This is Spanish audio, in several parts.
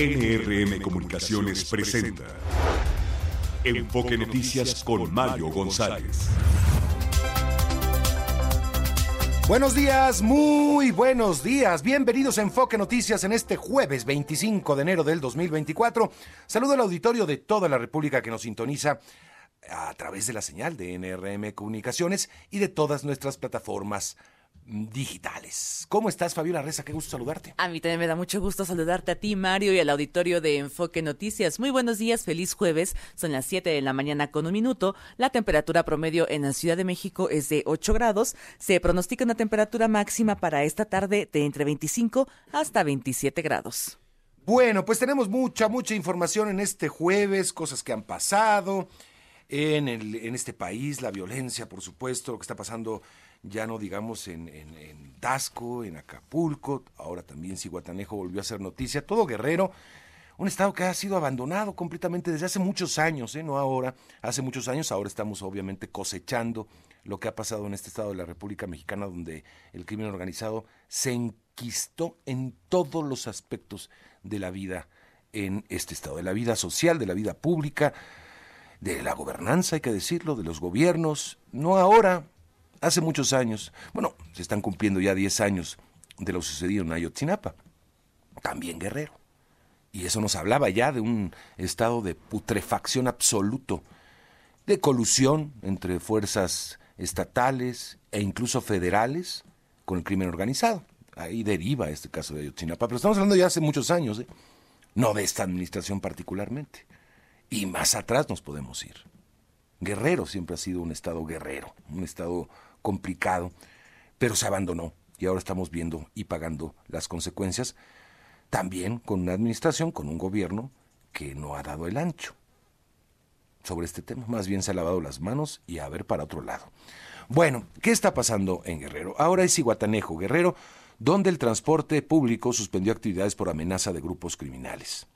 NRM Comunicaciones presenta Enfoque Noticias con Mario González. Buenos días, muy buenos días. Bienvenidos a Enfoque Noticias en este jueves 25 de enero del 2024. Saludo al auditorio de toda la República que nos sintoniza a través de la señal de NRM Comunicaciones y de todas nuestras plataformas digitales. ¿Cómo estás, Fabiola Reza? Qué gusto saludarte. A mí también me da mucho gusto saludarte a ti, Mario, y al auditorio de Enfoque Noticias. Muy buenos días, feliz jueves. Son las 7 de la mañana con un minuto. La temperatura promedio en la Ciudad de México es de 8 grados. Se pronostica una temperatura máxima para esta tarde de entre 25 hasta 27 grados. Bueno, pues tenemos mucha, mucha información en este jueves, cosas que han pasado en, el, en este país, la violencia, por supuesto, lo que está pasando ya no digamos en, en, en Tasco, en Acapulco, ahora también Ciguatanejo volvió a ser noticia, todo Guerrero, un estado que ha sido abandonado completamente desde hace muchos años, ¿eh? no ahora, hace muchos años, ahora estamos obviamente cosechando lo que ha pasado en este estado de la República Mexicana, donde el crimen organizado se enquistó en todos los aspectos de la vida en este estado, de la vida social, de la vida pública, de la gobernanza, hay que decirlo, de los gobiernos, no ahora, hace muchos años, bueno, se están cumpliendo ya 10 años de lo sucedido en Ayotzinapa, también Guerrero. Y eso nos hablaba ya de un estado de putrefacción absoluto, de colusión entre fuerzas estatales e incluso federales con el crimen organizado. Ahí deriva este caso de Ayotzinapa, pero estamos hablando ya hace muchos años, ¿eh? no de esta administración particularmente. Y más atrás nos podemos ir. Guerrero siempre ha sido un estado guerrero, un estado complicado, pero se abandonó y ahora estamos viendo y pagando las consecuencias, también con una administración, con un gobierno que no ha dado el ancho sobre este tema, más bien se ha lavado las manos y a ver para otro lado. Bueno, ¿qué está pasando en Guerrero? Ahora es Iguatanejo, Guerrero, donde el transporte público suspendió actividades por amenaza de grupos criminales.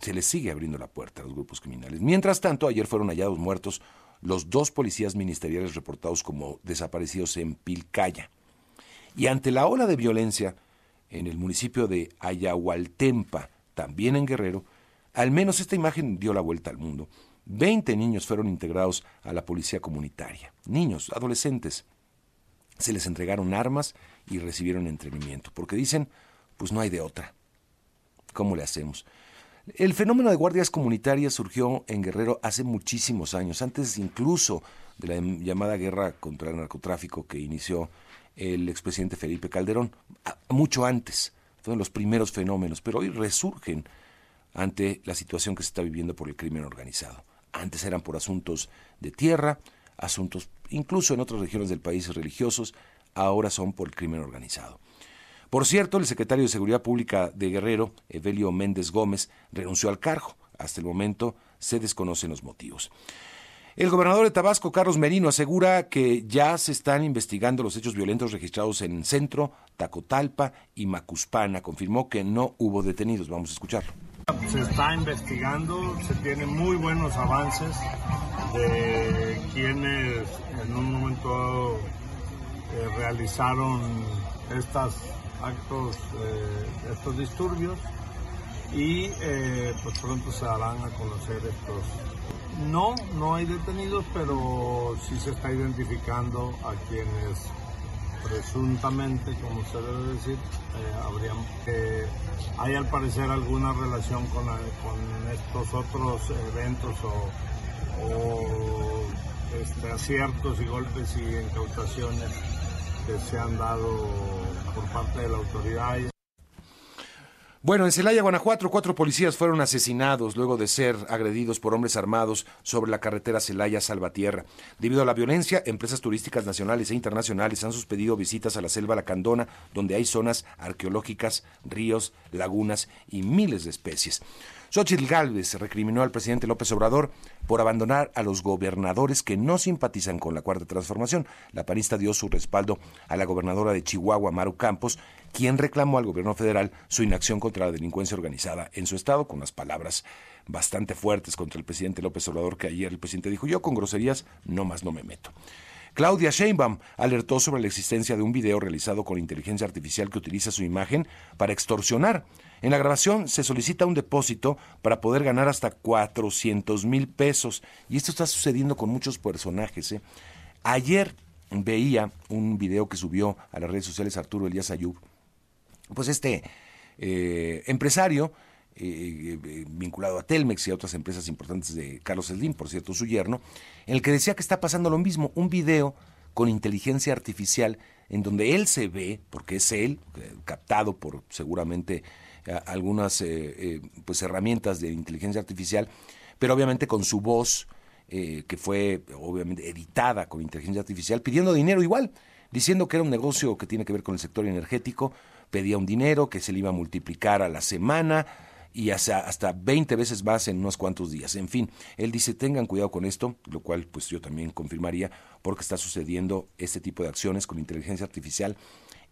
Se les sigue abriendo la puerta a los grupos criminales. Mientras tanto, ayer fueron hallados muertos los dos policías ministeriales reportados como desaparecidos en Pilcaya. Y ante la ola de violencia en el municipio de Ayahualtempa, también en Guerrero, al menos esta imagen dio la vuelta al mundo. Veinte niños fueron integrados a la policía comunitaria. Niños, adolescentes. Se les entregaron armas y recibieron entrenamiento, porque dicen, pues no hay de otra. ¿Cómo le hacemos? El fenómeno de guardias comunitarias surgió en Guerrero hace muchísimos años, antes incluso de la llamada guerra contra el narcotráfico que inició el expresidente Felipe Calderón, mucho antes, fueron los primeros fenómenos, pero hoy resurgen ante la situación que se está viviendo por el crimen organizado. Antes eran por asuntos de tierra, asuntos incluso en otras regiones del país religiosos, ahora son por el crimen organizado. Por cierto, el secretario de Seguridad Pública de Guerrero, Evelio Méndez Gómez, renunció al cargo. Hasta el momento se desconocen los motivos. El gobernador de Tabasco, Carlos Merino, asegura que ya se están investigando los hechos violentos registrados en Centro, Tacotalpa y Macuspana. Confirmó que no hubo detenidos. Vamos a escucharlo. Se está investigando, se tienen muy buenos avances de quienes en un momento eh, realizaron estas actos, eh, estos disturbios y eh, pues pronto se darán a conocer estos. No, no hay detenidos, pero sí se está identificando a quienes presuntamente, como se debe decir, eh, habrían que hay al parecer alguna relación con, con estos otros eventos o, o este, aciertos y golpes y incautaciones que se han dado por parte de la autoridad. Bueno, en Celaya, Guanajuato, cuatro policías fueron asesinados luego de ser agredidos por hombres armados sobre la carretera Celaya-Salvatierra. Debido a la violencia, empresas turísticas nacionales e internacionales han suspendido visitas a la selva Lacandona, donde hay zonas arqueológicas, ríos, lagunas y miles de especies. Xochitl Gálvez recriminó al presidente López Obrador por abandonar a los gobernadores que no simpatizan con la Cuarta Transformación. La panista dio su respaldo a la gobernadora de Chihuahua, Maru Campos, quien reclamó al gobierno federal su inacción contra la delincuencia organizada en su estado, con unas palabras bastante fuertes contra el presidente López Obrador, que ayer el presidente dijo, yo con groserías no más no me meto. Claudia Sheinbaum alertó sobre la existencia de un video realizado con inteligencia artificial que utiliza su imagen para extorsionar. En la grabación se solicita un depósito para poder ganar hasta 400 mil pesos. Y esto está sucediendo con muchos personajes. ¿eh? Ayer veía un video que subió a las redes sociales Arturo Elías Ayub. Pues este eh, empresario eh, vinculado a Telmex y a otras empresas importantes de Carlos Slim, por cierto, su yerno, en el que decía que está pasando lo mismo, un video con inteligencia artificial en donde él se ve, porque es él, captado por seguramente algunas pues herramientas de inteligencia artificial, pero obviamente con su voz, que fue obviamente editada con inteligencia artificial, pidiendo dinero igual, diciendo que era un negocio que tiene que ver con el sector energético, pedía un dinero que se le iba a multiplicar a la semana, y hasta, hasta 20 veces más en unos cuantos días. En fin, él dice, tengan cuidado con esto, lo cual pues yo también confirmaría, porque está sucediendo este tipo de acciones con inteligencia artificial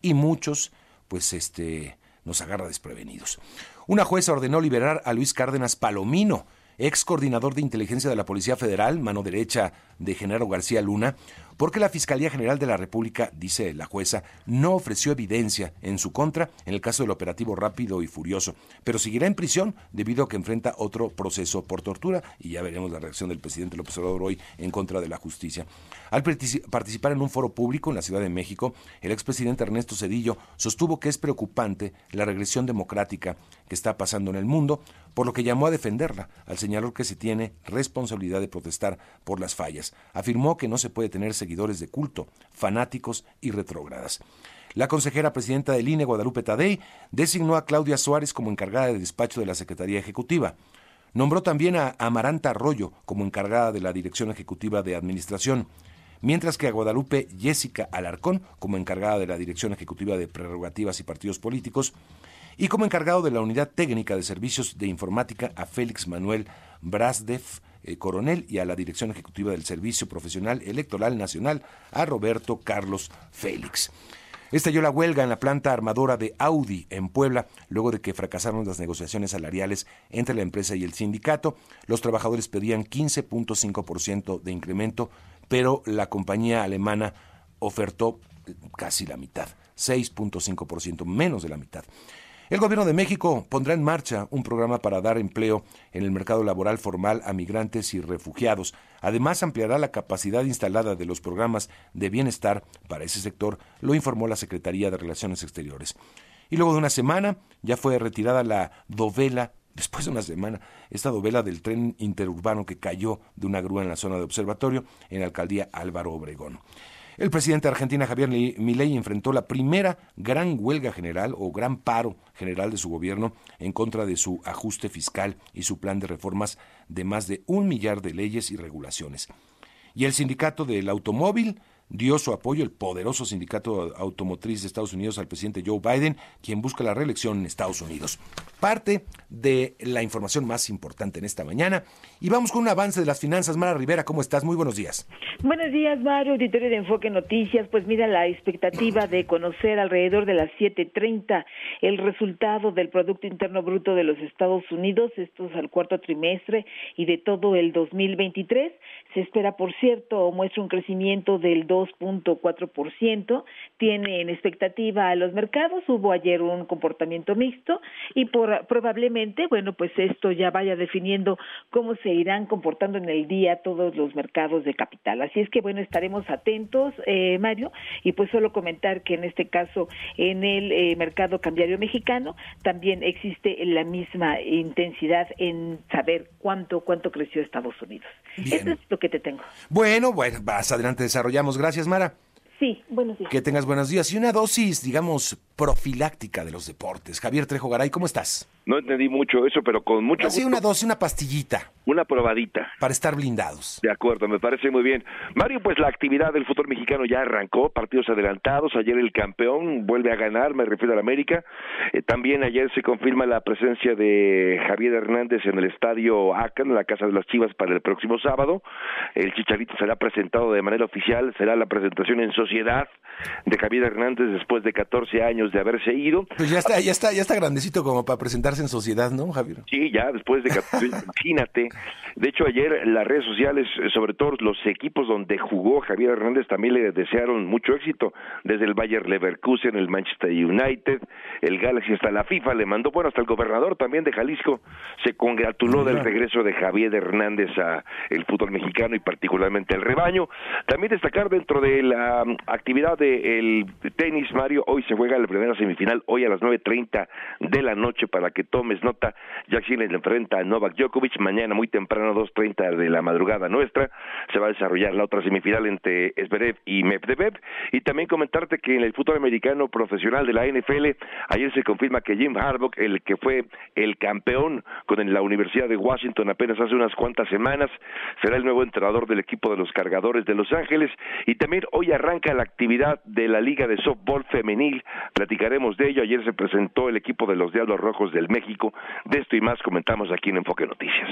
y muchos pues este nos agarra desprevenidos. Una jueza ordenó liberar a Luis Cárdenas Palomino, ex coordinador de inteligencia de la Policía Federal, mano derecha de Genaro García Luna, porque la Fiscalía General de la República, dice la jueza, no ofreció evidencia en su contra en el caso del operativo rápido y furioso, pero seguirá en prisión debido a que enfrenta otro proceso por tortura y ya veremos la reacción del presidente López Obrador hoy en contra de la justicia. Al participar en un foro público en la Ciudad de México, el expresidente Ernesto Cedillo sostuvo que es preocupante la regresión democrática que está pasando en el mundo, por lo que llamó a defenderla, al señalar que se tiene responsabilidad de protestar por las fallas. Afirmó que no se puede tener seguidores de culto, fanáticos y retrógradas. La consejera presidenta del INE, Guadalupe Tadei, designó a Claudia Suárez como encargada de despacho de la Secretaría Ejecutiva. Nombró también a Amaranta Arroyo como encargada de la Dirección Ejecutiva de Administración, mientras que a Guadalupe Jessica Alarcón como encargada de la Dirección Ejecutiva de Prerrogativas y Partidos Políticos, y como encargado de la Unidad Técnica de Servicios de Informática a Félix Manuel Brasdev eh, Coronel y a la Dirección Ejecutiva del Servicio Profesional Electoral Nacional a Roberto Carlos Félix. Estalló la huelga en la planta armadora de Audi en Puebla luego de que fracasaron las negociaciones salariales entre la empresa y el sindicato. Los trabajadores pedían 15.5% de incremento, pero la compañía alemana ofertó casi la mitad, 6.5%, menos de la mitad. El gobierno de México pondrá en marcha un programa para dar empleo en el mercado laboral formal a migrantes y refugiados. Además, ampliará la capacidad instalada de los programas de bienestar para ese sector, lo informó la Secretaría de Relaciones Exteriores. Y luego de una semana ya fue retirada la dovela después de una semana, esta dovela del tren interurbano que cayó de una grúa en la zona de observatorio en la alcaldía Álvaro Obregón. El presidente de Argentina, Javier Milei, enfrentó la primera gran huelga general o gran paro general de su gobierno en contra de su ajuste fiscal y su plan de reformas de más de un millar de leyes y regulaciones. Y el sindicato del automóvil dio su apoyo el poderoso sindicato automotriz de Estados Unidos al presidente Joe Biden, quien busca la reelección en Estados Unidos. Parte de la información más importante en esta mañana. Y vamos con un avance de las finanzas. Mara Rivera, ¿cómo estás? Muy buenos días. Buenos días, Mario, auditorio de Enfoque Noticias. Pues mira, la expectativa de conocer alrededor de las 7.30 el resultado del Producto Interno Bruto de los Estados Unidos, estos al cuarto trimestre y de todo el 2023. Se espera, por cierto, muestra un crecimiento del 2.4%, tiene en expectativa a los mercados, hubo ayer un comportamiento mixto y por, probablemente, bueno, pues esto ya vaya definiendo cómo se irán comportando en el día todos los mercados de capital. Así es que, bueno, estaremos atentos, eh, Mario, y pues solo comentar que en este caso en el eh, mercado cambiario mexicano también existe la misma intensidad en saber cuánto cuánto creció Estados Unidos. Eso es lo que te tengo. Bueno, bueno, vas adelante, desarrollamos. Gracias, Mara. Sí, buenos días. Que tengas buenos días. Y una dosis, digamos, profiláctica de los deportes. Javier Trejo Garay, ¿cómo estás? No entendí mucho eso, pero con mucho Así una dosis, una pastillita. Una probadita. Para estar blindados. De acuerdo, me parece muy bien. Mario, pues la actividad del fútbol mexicano ya arrancó, partidos adelantados. Ayer el campeón vuelve a ganar, me refiero a la América. Eh, también ayer se confirma la presencia de Javier Hernández en el estadio Acan, en la Casa de las Chivas, para el próximo sábado. El Chicharito será presentado de manera oficial, será la presentación en sociedad de Javier Hernández después de 14 años años de haberse ido. Pues ya está, ya está, ya está grandecito como para presentarse en sociedad, ¿no, Javier? Sí, ya después de imagínate. De hecho, ayer las redes sociales, sobre todo los equipos donde jugó Javier Hernández, también le desearon mucho éxito. Desde el Bayer Leverkusen, el Manchester United, el Galaxy, hasta la FIFA le mandó, bueno, hasta el gobernador también de Jalisco se congratuló del regreso de Javier Hernández a el fútbol mexicano y particularmente el rebaño. También destacar dentro de la um, actividad del tenis, Mario, hoy se juega la primera semifinal, hoy a las 9.30 de la noche para que tomes nota. Jack le enfrenta a Novak Djokovic, mañana muy temprano, 2.30 de la madrugada nuestra, se va a desarrollar la otra semifinal entre Esberev y Medvedev. Y también comentarte que en el fútbol americano profesional de la NFL, ayer se confirma que Jim Harbaugh, el que fue el campeón con la Universidad de Washington apenas hace unas cuantas semanas, será el nuevo entrenador del equipo de los cargadores de Los Ángeles. Y también hoy arranca la actividad de la Liga de Softball Femenil. Platicaremos de ello. Ayer se presentó el equipo de los Diablos Rojos del México. De esto y más comentamos aquí en Enfoque Noticias.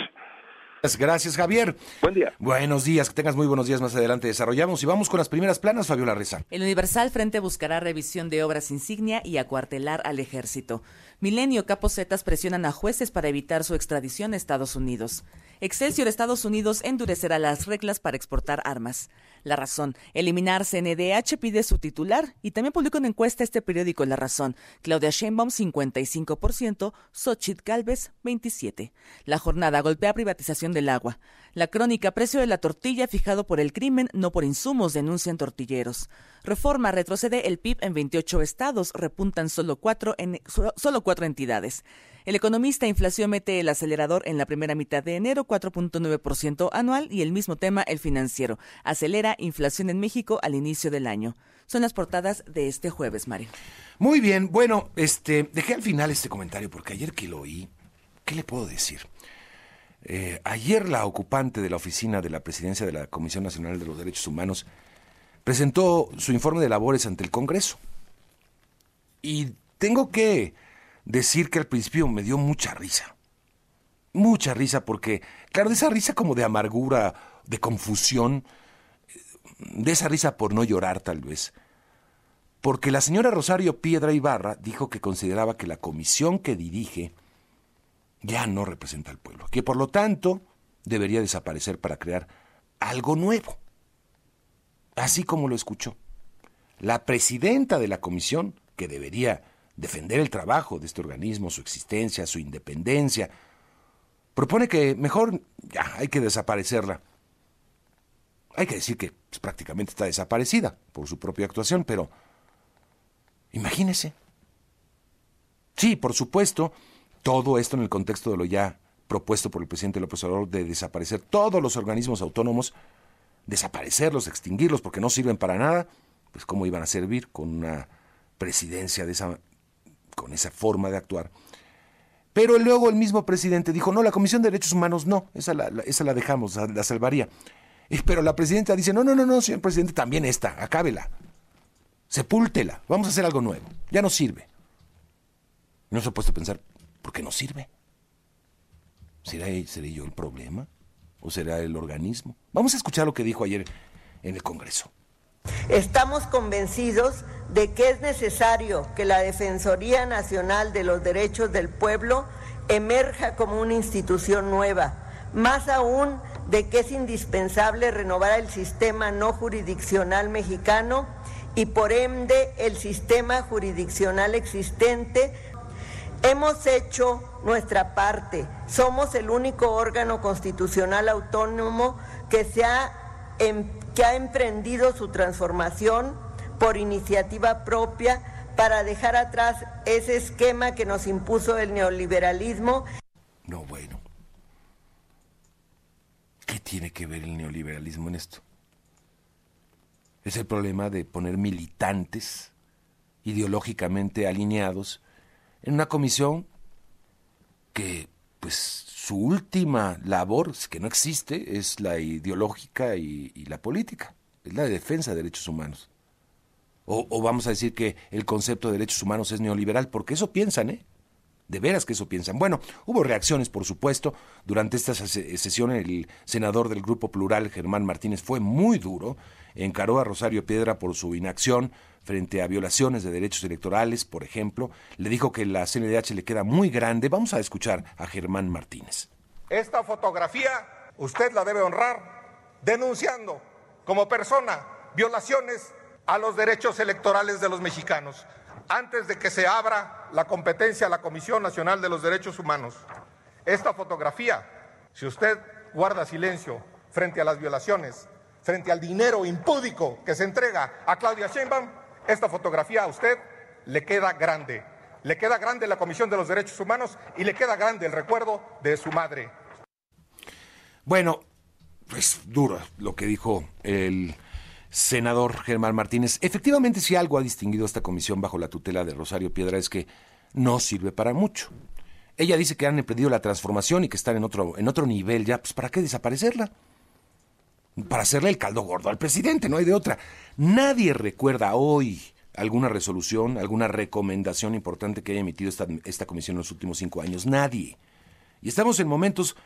Gracias, Javier. Buen día. Buenos días, que tengas muy buenos días más adelante. Desarrollamos y vamos con las primeras planas, Fabiola Reza. El Universal Frente buscará revisión de obras insignia y acuartelar al ejército. Milenio Caposetas presionan a jueces para evitar su extradición a Estados Unidos. Excelsior Estados Unidos endurecerá las reglas para exportar armas. La Razón. Eliminar CNDH pide su titular y también publicó una encuesta este periódico La Razón. Claudia Sheinbaum 55%, Xochitl Galvez 27. La jornada golpea privatización del agua. La crónica precio de la tortilla fijado por el crimen, no por insumos, denuncian tortilleros. Reforma retrocede el PIB en 28 estados, repuntan solo cuatro, en, solo cuatro entidades. El economista inflación mete el acelerador en la primera mitad de enero, 4.9% anual, y el mismo tema el financiero. Acelera inflación en México al inicio del año. Son las portadas de este jueves, Mario. Muy bien, bueno, este, dejé al final este comentario porque ayer que lo oí, ¿qué le puedo decir? Eh, ayer la ocupante de la oficina de la presidencia de la Comisión Nacional de los Derechos Humanos presentó su informe de labores ante el Congreso. Y tengo que decir que al principio me dio mucha risa. Mucha risa porque, claro, de esa risa como de amargura, de confusión, de esa risa por no llorar tal vez. Porque la señora Rosario Piedra Ibarra dijo que consideraba que la comisión que dirige ya no representa al pueblo, que por lo tanto debería desaparecer para crear algo nuevo. Así como lo escuchó. La presidenta de la comisión, que debería defender el trabajo de este organismo, su existencia, su independencia. Propone que mejor ya hay que desaparecerla. Hay que decir que pues, prácticamente está desaparecida por su propia actuación, pero imagínese. Sí, por supuesto, todo esto en el contexto de lo ya propuesto por el presidente López Obrador de desaparecer todos los organismos autónomos, desaparecerlos, extinguirlos porque no sirven para nada, pues cómo iban a servir con una presidencia de esa con esa forma de actuar. Pero luego el mismo presidente dijo, no, la Comisión de Derechos Humanos no, esa la, dejamos, la, salvaría. Pero la presidenta dice, no, no, no, no, señor presidente, también esta, acábela, sepúltela, vamos a hacer algo nuevo, ya no sirve. No se ha puesto a pensar, ¿por qué no sirve? ¿Será, ¿Seré yo el problema? ¿O será el organismo? Vamos a escuchar lo que dijo ayer en el Congreso. Estamos convencidos de que es necesario que la Defensoría Nacional de los Derechos del Pueblo emerja como una institución nueva, más aún de que es indispensable renovar el sistema no jurisdiccional mexicano y por ende el sistema jurisdiccional existente. Hemos hecho nuestra parte, somos el único órgano constitucional autónomo Em, que ha emprendido su transformación por iniciativa propia para dejar atrás ese esquema que nos impuso el neoliberalismo. No, bueno. ¿Qué tiene que ver el neoliberalismo en esto? Es el problema de poner militantes ideológicamente alineados en una comisión que, pues, su última labor, que no existe, es la ideológica y, la política, es la de defensa de derechos humanos. O, vamos a decir que el concepto de derechos humanos es neoliberal, porque eso piensan, ¿eh? De veras que eso piensan. Bueno, hubo reacciones, por supuesto. Durante esta sesión, el senador del Grupo Plural, Germán Martínez, fue muy duro. Encaró a Rosario Piedra por su inacción frente a violaciones de derechos electorales, por ejemplo. Le dijo que la CNDH le queda muy grande. Vamos a escuchar a Germán Martínez. Esta fotografía usted la debe honrar denunciando como persona violaciones a los derechos electorales de los mexicanos antes de que se abra la competencia a la Comisión Nacional de los Derechos Humanos. Esta fotografía, si usted guarda silencio frente a las violaciones, frente al dinero impúdico que se entrega a Claudia Sheinbaum, esta fotografía a usted le queda grande. Le queda grande la Comisión de los Derechos Humanos y le queda grande el recuerdo de su madre. Bueno, pues duro lo que dijo el senador Germán Martínez. Efectivamente, si algo ha distinguido esta comisión bajo la tutela de Rosario Piedra es que no sirve para mucho. Ella dice que han emprendido la transformación y que están en otro, en otro nivel ya, pues ¿para qué desaparecerla? Para hacerle el caldo gordo al presidente, no hay de otra. Nadie recuerda hoy alguna resolución, alguna recomendación importante que haya emitido esta, esta comisión en los últimos cinco años. Nadie. Y estamos en momentos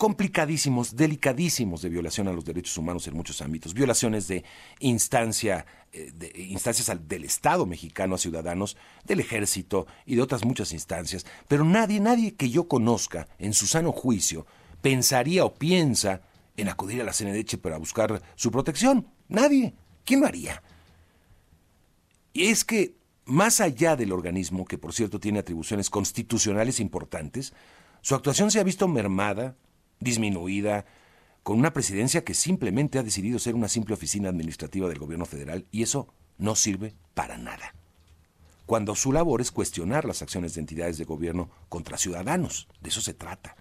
complicadísimos, delicadísimos de violación a los derechos humanos en muchos ámbitos, violaciones de instancia, eh, instancias del Estado mexicano a ciudadanos, del ejército y de otras muchas instancias, pero nadie, nadie que yo conozca en su sano juicio pensaría o piensa en acudir a la CNDH para buscar su protección. Nadie. ¿Quién lo haría? Y es que, más allá del organismo, que por cierto tiene atribuciones constitucionales importantes, su actuación se ha visto mermada, disminuida, con una presidencia que simplemente ha decidido ser una simple oficina administrativa del gobierno federal y eso no sirve para nada. Cuando su labor es cuestionar las acciones de entidades de gobierno contra ciudadanos, de eso se trata.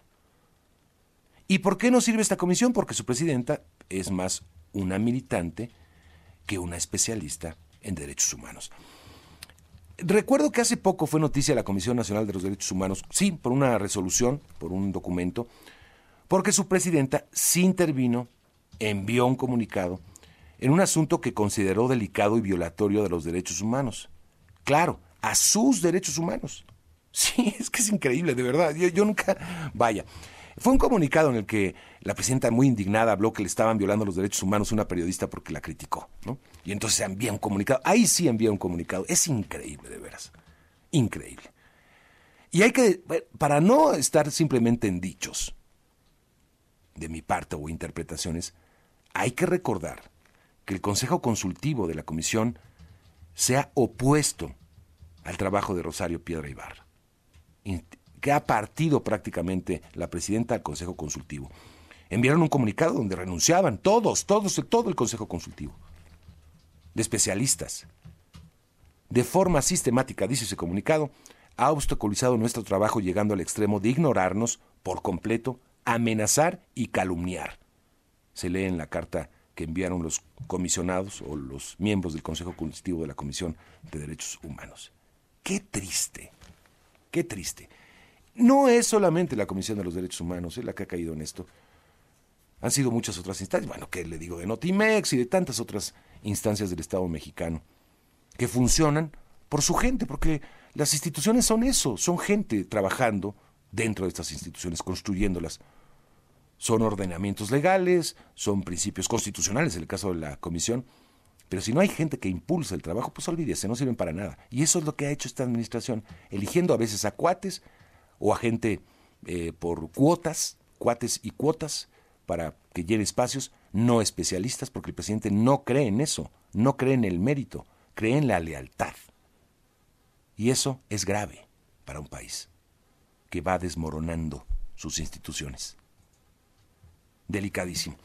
¿Y por qué no sirve esta comisión? Porque su presidenta es más una militante que una especialista en derechos humanos. Recuerdo que hace poco fue noticia la Comisión Nacional de los Derechos Humanos, sí, por una resolución, por un documento, porque su presidenta sí intervino, envió un comunicado en un asunto que consideró delicado y violatorio de los derechos humanos. Claro, a sus derechos humanos. Sí, es que es increíble, de verdad. Yo, nunca... Vaya. Fue un comunicado en el que la presidenta muy indignada habló que le estaban violando los derechos humanos a una periodista porque la criticó, ¿no? Y entonces envía un comunicado. Ahí sí envía un comunicado. Es increíble, de veras. Increíble. Y hay que, para no estar simplemente en dichos, de mi parte o interpretaciones, hay que recordar que el Consejo Consultivo de la Comisión se ha opuesto al trabajo de Rosario Piedra Ibarra, que ha partido prácticamente la presidenta del Consejo Consultivo. Enviaron un comunicado donde renunciaban todos, todos, todo el Consejo Consultivo, de especialistas. De forma sistemática, dice ese comunicado, ha obstaculizado nuestro trabajo llegando al extremo de ignorarnos por completo amenazar y calumniar. Se lee en la carta que enviaron los comisionados o los miembros del Consejo Constitutivo de la Comisión de Derechos Humanos. Qué triste, qué triste. No es solamente la Comisión de los Derechos Humanos la que ha caído en esto. Han sido muchas otras instancias, bueno, que le digo de Notimex y de tantas otras instancias del Estado mexicano, que funcionan por su gente, porque las instituciones son eso, son gente trabajando dentro de estas instituciones, construyéndolas. Son ordenamientos legales, son principios constitucionales en el caso de la comisión, pero si no hay gente que impulsa el trabajo, pues olvídese, no sirven para nada. Y eso es lo que ha hecho esta administración, eligiendo a veces a cuates o a gente eh, por cuotas, cuates y cuotas, para que llene espacios, no especialistas, porque el presidente no cree en eso, no cree en el mérito, cree en la lealtad. Y eso es grave para un país que va desmoronando sus instituciones. Delicadísimo.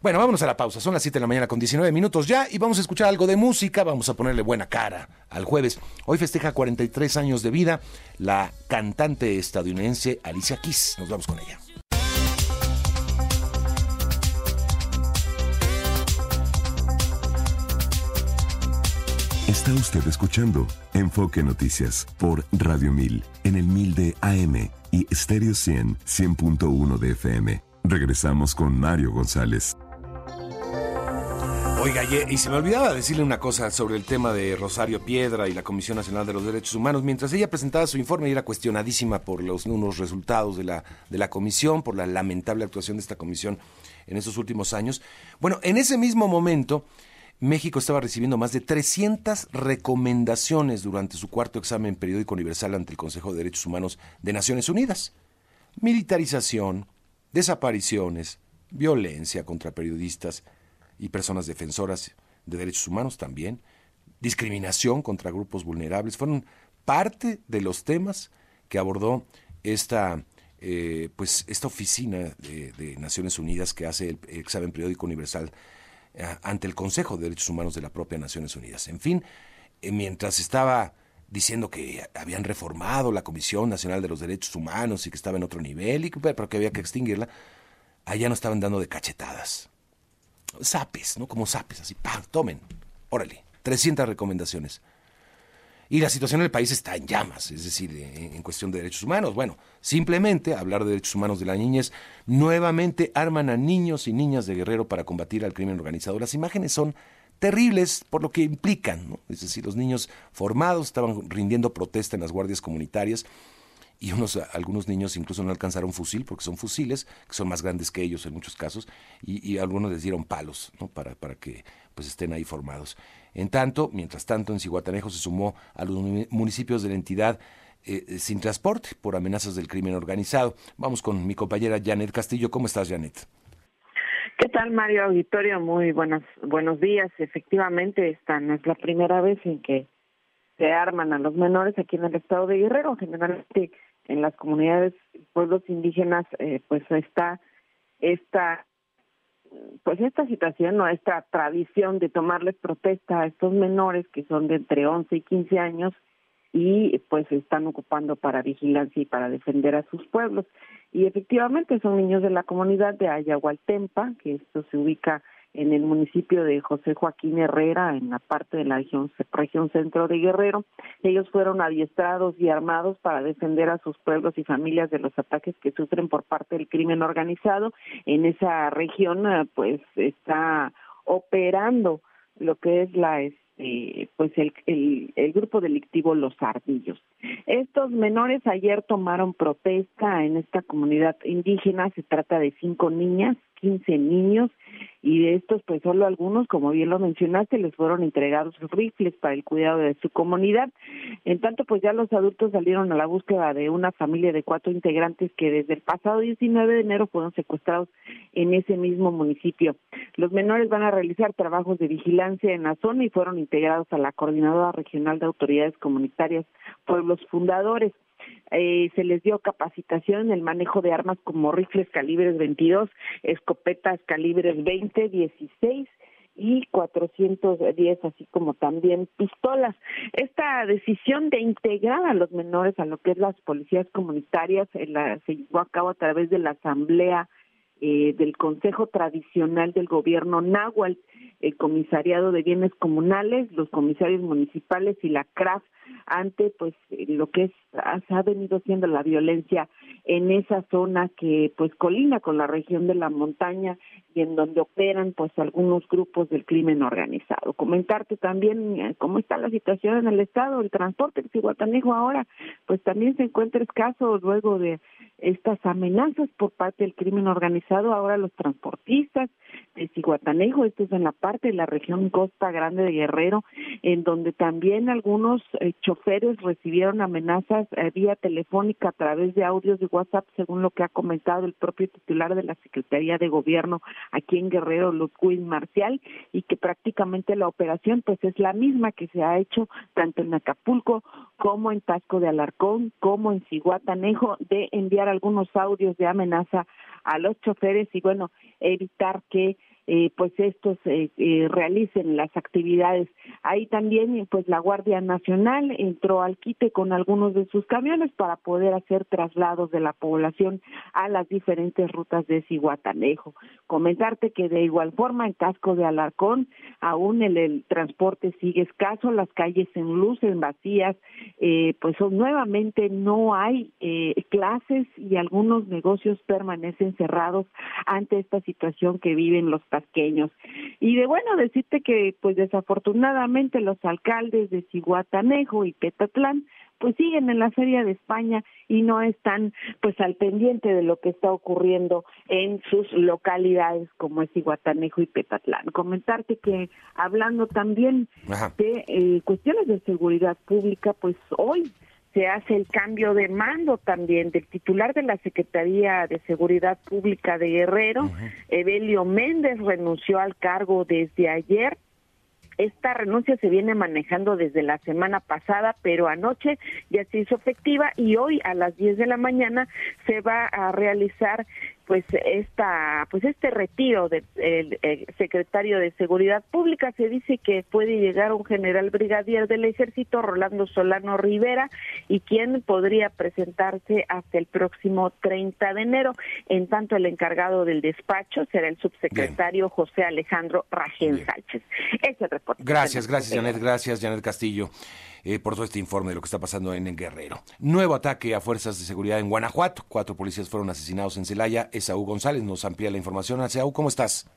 Bueno, vámonos a la pausa. Son las 7 de la mañana con 19 minutos ya y vamos a escuchar algo de música. Vamos a ponerle buena cara al jueves. Hoy festeja 43 años de vida la cantante estadounidense Alicia Keys. Nos vamos con ella. Está usted escuchando Enfoque Noticias por Radio 1000 en el 1000 de AM y Stereo 100 100.1 de FM. Regresamos con Mario González. Oiga, y se me olvidaba decirle una cosa sobre el tema de Rosario Piedra y la Comisión Nacional de los Derechos Humanos. Mientras ella presentaba su informe y era cuestionadísima por los unos resultados de la, de la comisión, por la lamentable actuación de esta comisión en estos últimos años. Bueno, en ese mismo momento, México estaba recibiendo más de 300 recomendaciones durante su cuarto examen periódico universal ante el Consejo de Derechos Humanos de Naciones Unidas. Militarización, desapariciones, violencia contra periodistas y personas defensoras de derechos humanos también, discriminación contra grupos vulnerables, fueron parte de los temas que abordó esta, eh, pues esta oficina de, Naciones Unidas que hace el examen periódico universal ante el Consejo de Derechos Humanos de la propia Naciones Unidas. En fin, eh, mientras estaba diciendo que habían reformado la Comisión Nacional de los Derechos Humanos y que estaba en otro nivel, y que, pero que había que extinguirla, allá nos estaban dando de cachetadas. Zapes, ¿no? Como zapes, así, ¡pam! Tomen, órale, 300 recomendaciones. Y la situación en el país está en llamas, es decir, en, cuestión de derechos humanos. Bueno, simplemente hablar de derechos humanos de la niñez, nuevamente arman a niños y niñas de Guerrero para combatir al crimen organizado. Las imágenes son terribles por lo que implican, ¿no? es decir, los niños formados estaban rindiendo protesta en las guardias comunitarias y unos, algunos niños incluso no alcanzaron fusil porque son fusiles que son más grandes que ellos en muchos casos y, algunos les dieron palos ¿no? para, para que pues estén ahí formados. En tanto, mientras tanto, en Cihuatanejo se sumó a los municipios de la entidad eh, eh, sin transporte por amenazas del crimen organizado. Vamos con mi compañera Janet Castillo. ¿Cómo estás, Janet? ¿Qué tal, Mario Auditorio? Muy buenos, buenos días. Efectivamente, esta no es la primera vez en que se arman a los menores aquí en el estado de Guerrero. Generalmente en las comunidades pueblos indígenas, eh, pues está esta pues esta situación o esta tradición de tomarles protesta a estos menores que son de entre 11 y 15 años y pues se están ocupando para vigilancia y para defender a sus pueblos. Y efectivamente son niños de la comunidad de Ayahualtempa, que esto se ubica en el municipio de José Joaquín Herrera, en la parte de la región, región centro de Guerrero. Ellos fueron adiestrados y armados para defender a sus pueblos y familias de los ataques que sufren por parte del crimen organizado. En esa región, eh, pues, está operando lo que es la este, pues el, el, el, grupo delictivo Los Ardillos. Estos menores ayer tomaron protesta en esta comunidad indígena, se trata de cinco niñas, quince niños y de estos pues solo algunos, como bien lo mencionaste, les fueron entregados rifles para el cuidado de su comunidad. En tanto pues ya los adultos salieron a la búsqueda de una familia de cuatro integrantes que desde el pasado 19 de enero fueron secuestrados en ese mismo municipio. Los menores van a realizar trabajos de vigilancia en la zona y fueron integrados a la Coordinadora Regional de Autoridades Comunitarias Pueblos Fundadores. Eh, se les dio capacitación en el manejo de armas como rifles calibres 22, escopetas calibres 20, 16 y 410, así como también pistolas. Esta decisión de integrar a los menores a lo que es las policías comunitarias eh, la, se llevó a cabo a través de la Asamblea eh, del Consejo Tradicional del Gobierno Náhuatl, el Comisariado de Bienes Comunales, los comisarios municipales y la CRAF ante pues lo que es ha venido siendo la violencia en esa zona que pues colina con la región de la montaña y en donde operan pues algunos grupos del crimen organizado. Comentarte también eh, cómo está la situación en el estado, el transporte el Cihuatanejo ahora pues también se encuentra escaso luego de estas amenazas por parte del crimen organizado, ahora los transportistas de Ciguatanejo, esto es en la parte de la región Costa Grande de Guerrero, en donde también algunos eh, choferes recibieron amenazas eh, vía telefónica a través de audios de WhatsApp, según lo que ha comentado el propio titular de la Secretaría de Gobierno aquí en Guerrero, Ludwig Marcial, y que prácticamente la operación pues es la misma que se ha hecho tanto en Acapulco como en Tasco de Alarcón, como en Ciguatanejo, de enviar algunos audios de amenaza a los choferes y bueno, evitar que eh, pues estos eh, eh, realicen las actividades. Ahí también pues la Guardia Nacional entró al quite con algunos de sus camiones para poder hacer traslados de la población a las diferentes rutas de Cihuatanejo. Comentarte que de igual forma en Casco de Alarcón aún el, el transporte sigue escaso, las calles en luz, en vacías, eh, pues son, nuevamente no hay clases y algunos negocios permanecen cerrados ante esta situación que viven los Y de bueno, decirte que pues desafortunadamente los alcaldes de Cihuatanejo y Petatlán pues siguen en la Feria de España y no están pues al pendiente de lo que está ocurriendo en sus localidades como es Iguatanejo y Petatlán. Comentarte que hablando también de eh, cuestiones de seguridad pública, pues hoy se hace el cambio de mando también del titular de la Secretaría de Seguridad Pública de Guerrero, Evelio Méndez, renunció al cargo desde ayer. Esta renuncia se viene manejando desde la semana pasada, pero anoche ya se hizo efectiva y hoy a las 10 de la mañana se va a realizar pues esta pues este retiro del secretario de seguridad pública. Se dice que puede llegar un general brigadier del ejército Rolando Solano Rivera y quien podría presentarse hasta el próximo 30 de enero. En tanto el encargado del despacho será el subsecretario José Alejandro Rajén Sánchez. Ese reporte. Gracias gracias Janet. gracias Janet Castillo eh, por todo este informe de lo que está pasando en, Guerrero. Nuevo ataque a fuerzas de seguridad en Guanajuato. Cuatro policías fueron asesinados en Celaya. Esaú González nos amplía la información. Esaú, ¿cómo estás?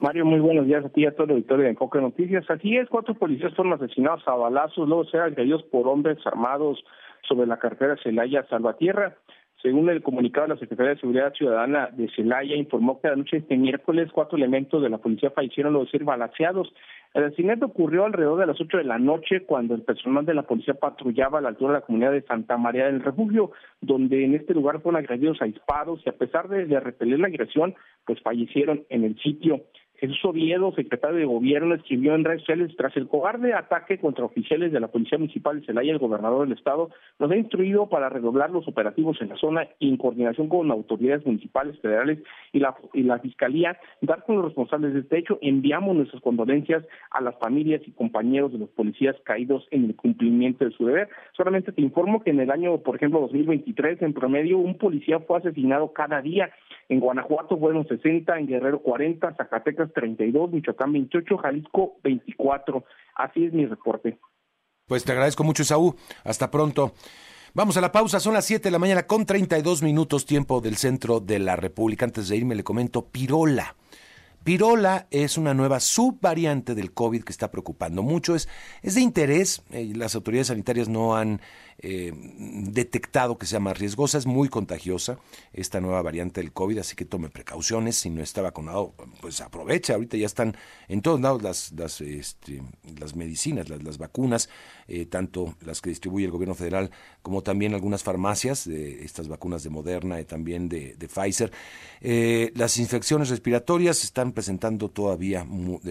Mario, muy buenos días a ti y a todo el auditorio de Enfoque Noticias. Así es, cuatro policías fueron asesinados a balazos, luego ser agredidos por hombres armados sobre la carretera Celaya-Salvatierra. Según el comunicado de la Secretaría de Seguridad Ciudadana de Celaya, informó que anoche este miércoles cuatro elementos de la policía fallecieron luego de ser balaceados. El asesinato ocurrió alrededor de las 8 de la noche cuando el personal de la policía patrullaba a la altura de la comunidad de Santa María del Refugio, donde en este lugar fueron agredidos a disparos y a pesar de, de repeler la agresión, pues fallecieron en el sitio. Jesús Oviedo, secretario de Gobierno, escribió en redes sociales tras el cobarde ataque contra oficiales de la Policía Municipal de Celaya, el gobernador del estado nos ha instruido para redoblar los operativos en la zona y en coordinación con autoridades municipales, federales y la, y la Fiscalía, dar con los responsables de este hecho. Enviamos nuestras condolencias a las familias y compañeros de los policías caídos en el cumplimiento de su deber. Solamente te informo que en el año, por ejemplo, 2023, en promedio, un policía fue asesinado cada día. En Guanajuato fueron 60, en Guerrero 40, Zacatecas 32, Michoacán 28, Jalisco 24. Así es mi reporte. Pues te agradezco mucho, Saúl. Hasta pronto. Vamos a la pausa, son las 7 de la mañana con 32 minutos tiempo del centro de la República. Antes de irme le comento Pirola. Pirola es una nueva subvariante del COVID que está preocupando mucho. Es, es de interés. Eh, las autoridades sanitarias no han eh, detectado que sea más riesgosa, es muy contagiosa esta nueva variante del COVID, así que tome precauciones, si no está vacunado, pues aprovecha, ahorita ya están en todos lados las, las, este, las medicinas, las, las vacunas, eh, tanto las que distribuye el gobierno federal como también algunas farmacias, de estas vacunas de Moderna y también de, Pfizer. Eh, las infecciones respiratorias se están presentando todavía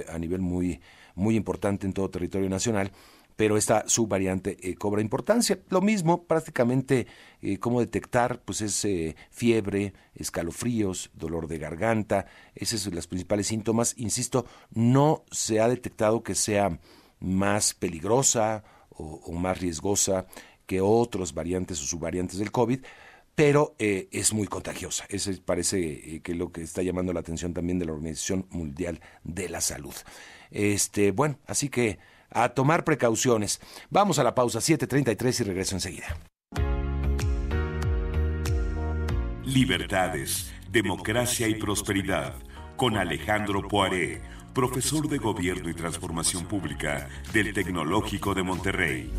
a nivel muy, muy importante en todo territorio nacional pero esta subvariante eh, cobra importancia. Lo mismo, prácticamente, eh, cómo detectar, pues es eh, fiebre, escalofríos, dolor de garganta, esos son los principales síntomas. Insisto, no se ha detectado que sea más peligrosa o, más riesgosa que otros variantes o subvariantes del COVID, pero es muy contagiosa. Eso parece que lo que está llamando la atención también de la Organización Mundial de la Salud. Este, bueno, así que a tomar precauciones. Vamos a la pausa 7.33 y regreso enseguida. Libertades, democracia y prosperidad con Alejandro Poiré, profesor de Gobierno y Transformación Pública del Tecnológico de Monterrey.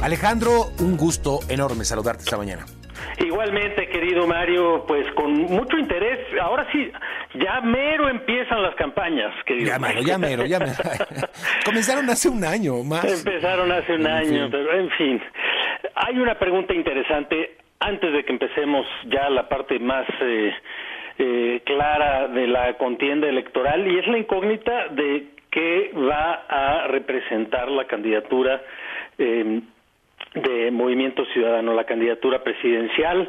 Alejandro, un gusto enorme saludarte esta mañana. Igualmente, querido Mario, pues con mucho interés. Ahora sí, ya mero empiezan las campañas, querido. Ya mero, ya mero, ya mero. Comenzaron hace un año más. Empezaron hace un año, pero en fin. Hay una pregunta interesante antes de que empecemos ya la parte más eh, eh, clara de la contienda electoral y es la incógnita de qué va a representar la candidatura eh, de Movimiento Ciudadano, la candidatura presidencial,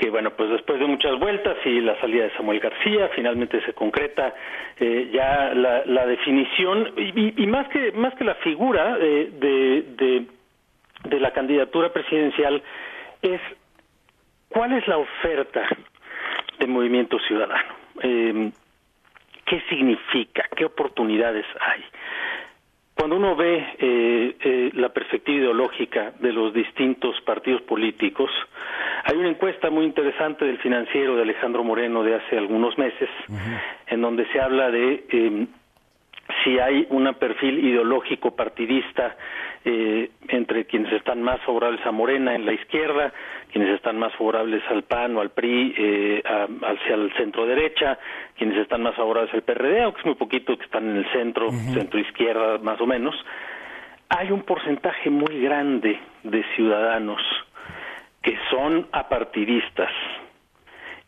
que bueno, pues después de muchas vueltas y la salida de Samuel García, finalmente se concreta eh, ya la, definición y, más que más que la figura eh, de, de, la candidatura presidencial es cuál es la oferta de Movimiento Ciudadano, eh, qué significa, qué oportunidades hay. Cuando uno ve eh, eh, la perspectiva ideológica de los distintos partidos políticos, hay una encuesta muy interesante del financiero de Alejandro Moreno de hace algunos meses, en donde se habla de eh, si hay un perfil ideológico partidista eh, entre quienes están más favorables a Morena en la izquierda, quienes están más favorables al PAN o al PRI eh, hacia el centro derecha, quienes están más favorables al PRD, aunque es muy poquito que están en el centro, centro izquierda más o menos, hay un porcentaje muy grande de ciudadanos que son apartidistas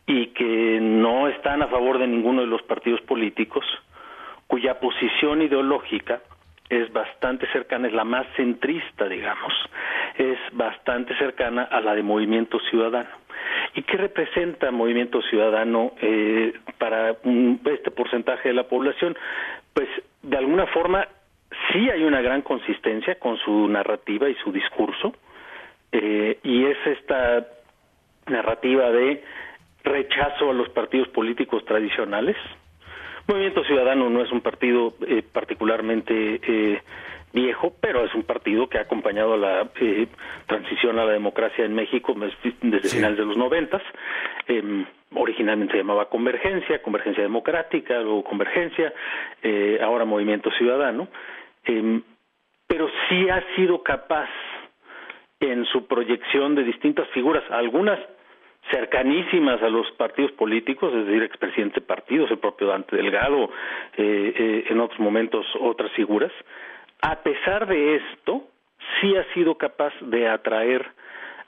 y que no están a favor de ninguno de los partidos políticos, cuya posición ideológica es bastante cercana, es la más centrista, digamos, es bastante cercana a la de Movimiento Ciudadano. ¿Y qué representa Movimiento Ciudadano eh, para este porcentaje de la población? Pues de alguna forma sí hay una gran consistencia con su narrativa y su discurso, eh, y es esta narrativa de rechazo a los partidos políticos tradicionales, Movimiento Ciudadano no es un partido eh, particularmente eh, viejo, pero es un partido que ha acompañado la eh, transición a la democracia en México desde finales de los noventas. Em, originalmente se llamaba Convergencia, Convergencia Democrática, luego Convergencia, ahora Movimiento Ciudadano, em, pero sí ha sido capaz en su proyección de distintas figuras, algunas cercanísimas a los partidos políticos, es decir, expresidente de partidos, el propio Dante Delgado, eh, eh, en otros momentos otras figuras, a pesar de esto, sí ha sido capaz de atraer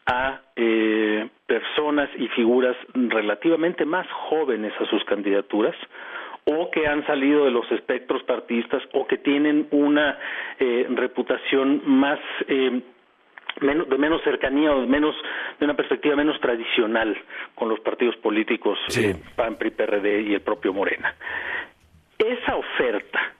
a eh, personas y figuras relativamente más jóvenes a sus candidaturas o que han salido de los espectros partidistas o que tienen una reputación más de menos cercanía o menos de una perspectiva menos tradicional con los partidos políticos eh, PAN, PRI, PRD y el propio Morena. Esa oferta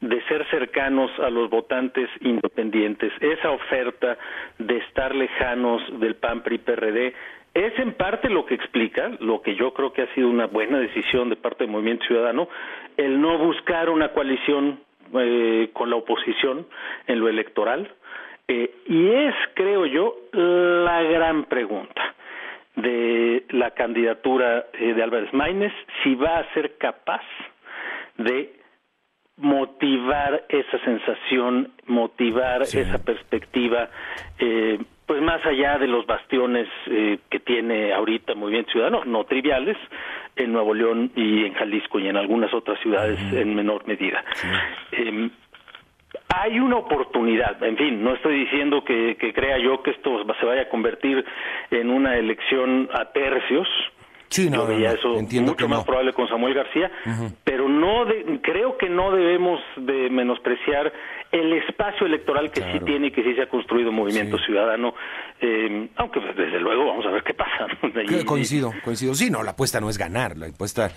de ser cercanos a los votantes independientes, esa oferta de estar lejanos del PAN, PRI, PRD, es en parte lo que explica, lo que yo creo que ha sido una buena decisión de parte del Movimiento Ciudadano, el no buscar una coalición eh, con la oposición en lo electoral, eh, y es, creo yo, la gran pregunta de la candidatura eh, de Álvarez Maínez, si va a ser capaz de motivar esa sensación, motivar esa perspectiva, eh, pues más allá de los bastiones que tiene ahorita Movimiento Ciudadano, no triviales, en Nuevo León y en Jalisco y en algunas otras ciudades en menor medida. Em, hay una oportunidad, en fin, no estoy diciendo que, crea yo que esto se vaya a convertir en una elección a tercios, Sí, no, Yo eso mucho más probable con Samuel García, pero no creo que no debemos de menospreciar el espacio electoral que sí tiene y que sí se ha construido Movimiento Ciudadano, eh, aunque pues, desde luego vamos a ver qué pasa. coincido, coincido. Sí, no, la apuesta no es ganar, la apuesta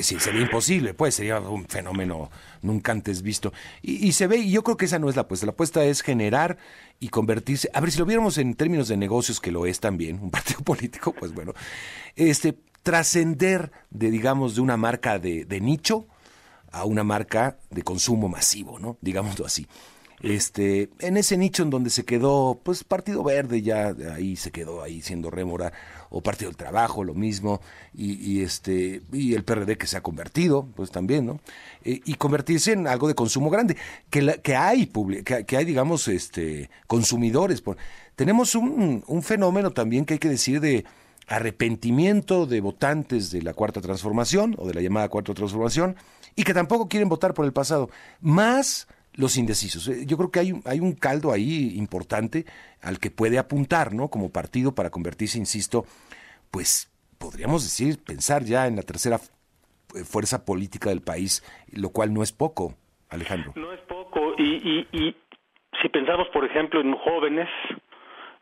sí, sería imposible, pues sería un fenómeno nunca antes visto. Y, y se ve, y yo creo que esa no es la apuesta, la apuesta es generar y convertirse, a ver si lo viéramos en términos de negocios, que lo es también, un partido político, pues bueno, este trascender de, digamos, de una marca de, de, nicho a una marca de consumo masivo, ¿no? Digámoslo así. Este, en ese nicho en donde se quedó, pues Partido Verde ya ahí se quedó ahí siendo rémora, o Partido del Trabajo, lo mismo, y, este, y el PRD que se ha convertido, pues también, ¿no? Eh, y convertirse en algo de consumo grande, que, que hay, que, que, hay, digamos, este, consumidores. Tenemos un, un fenómeno también que hay que decir de, arrepentimiento de votantes de la Cuarta Transformación o de la llamada Cuarta Transformación y que tampoco quieren votar por el pasado, más los indecisos. Eh, yo creo que hay, hay un caldo ahí importante al que puede apuntar, ¿no? Como partido para convertirse, insisto, pues podríamos decir, pensar ya en la tercera eh, fuerza política del país, lo cual no es poco, Alejandro. No es poco, y, y, si pensamos, por ejemplo, en jóvenes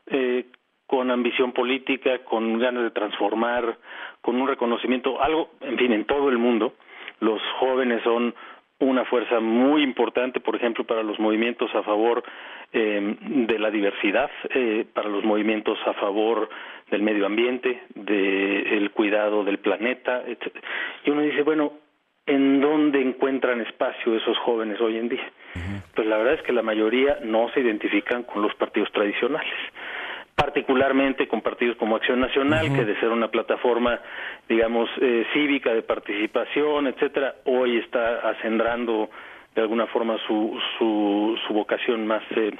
eh, con ambición política, con ganas de transformar, con un reconocimiento, algo, en fin, en todo el mundo. Los jóvenes son una fuerza muy importante, por ejemplo, para los movimientos a favor eh, de la diversidad, eh, para los movimientos a favor del medio ambiente, del cuidado del planeta. Y uno dice, bueno, ¿en dónde encuentran espacio esos jóvenes hoy en día? pues la verdad es que la mayoría no se identifican con los partidos tradicionales particularmente con partidos como Acción Nacional, que de ser una plataforma, digamos, eh, cívica de participación, etcétera, hoy está acendrando de alguna forma su, su, su vocación más eh,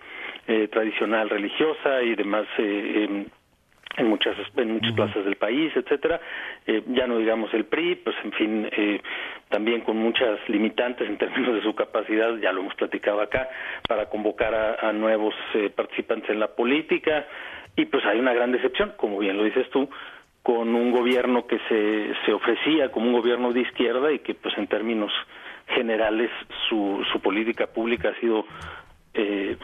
eh, tradicional religiosa y demás eh, en muchas en muchas plazas del país, etcétera. Eh, ya no digamos el PRI, pues en fin, eh, también con muchas limitantes en términos de su capacidad, ya lo hemos platicado acá, para convocar a, a nuevos eh, participantes en la política. Y pues hay una gran decepción, como bien lo dices tú, con un gobierno que se, se ofrecía como un gobierno de izquierda y que pues en términos generales su, su política pública ha sido eh,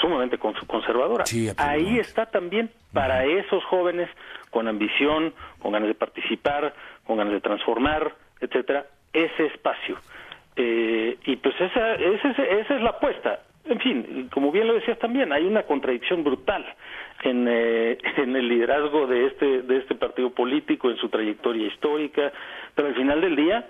sumamente conservadora. Ahí está también para esos jóvenes con ambición, con ganas de participar, con ganas de transformar, etcétera, ese espacio. Eh, y pues esa, esa, esa es la apuesta. En fin, como bien lo decías también, hay una contradicción brutal en, eh, en el liderazgo de este, de este partido político, en su trayectoria histórica, pero al final del día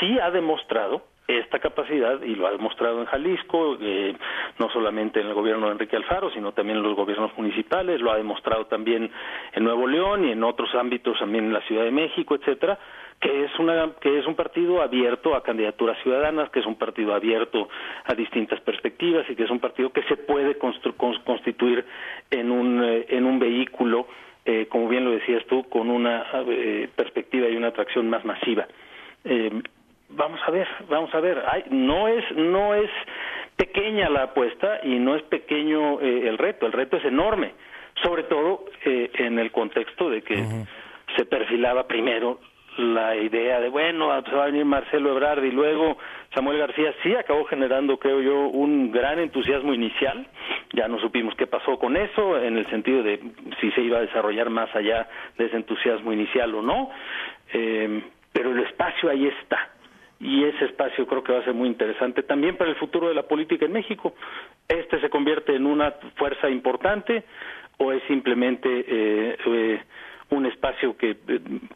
sí ha demostrado esta capacidad y lo ha demostrado en Jalisco, eh, no solamente en el gobierno de Enrique Alfaro, sino también en los gobiernos municipales, lo ha demostrado también en Nuevo León y en otros ámbitos también en la Ciudad de México, etcétera, que es una que es un partido abierto a candidaturas ciudadanas, que es un partido abierto a distintas perspectivas y que es un partido que se puede constituir en un eh, en un vehículo eh, como bien lo decías tú, con una eh, perspectiva y una atracción más masiva. Eh, vamos a ver, vamos a ver. no es no es pequeña la apuesta y no es pequeño eh, el reto. El reto es enorme, sobre todo eh, en el contexto de que se perfilaba primero la idea de bueno se va a venir Marcelo Ebrard y luego Samuel García. Sí acabó generando creo yo un gran entusiasmo inicial. Ya no supimos qué pasó con eso en el sentido de si se iba a desarrollar más allá de ese entusiasmo inicial o no. Eh, pero el espacio ahí está. Y ese espacio creo que va a ser muy interesante también para el futuro de la política en México. Este se convierte en una fuerza importante o es simplemente eh, eh, un espacio que,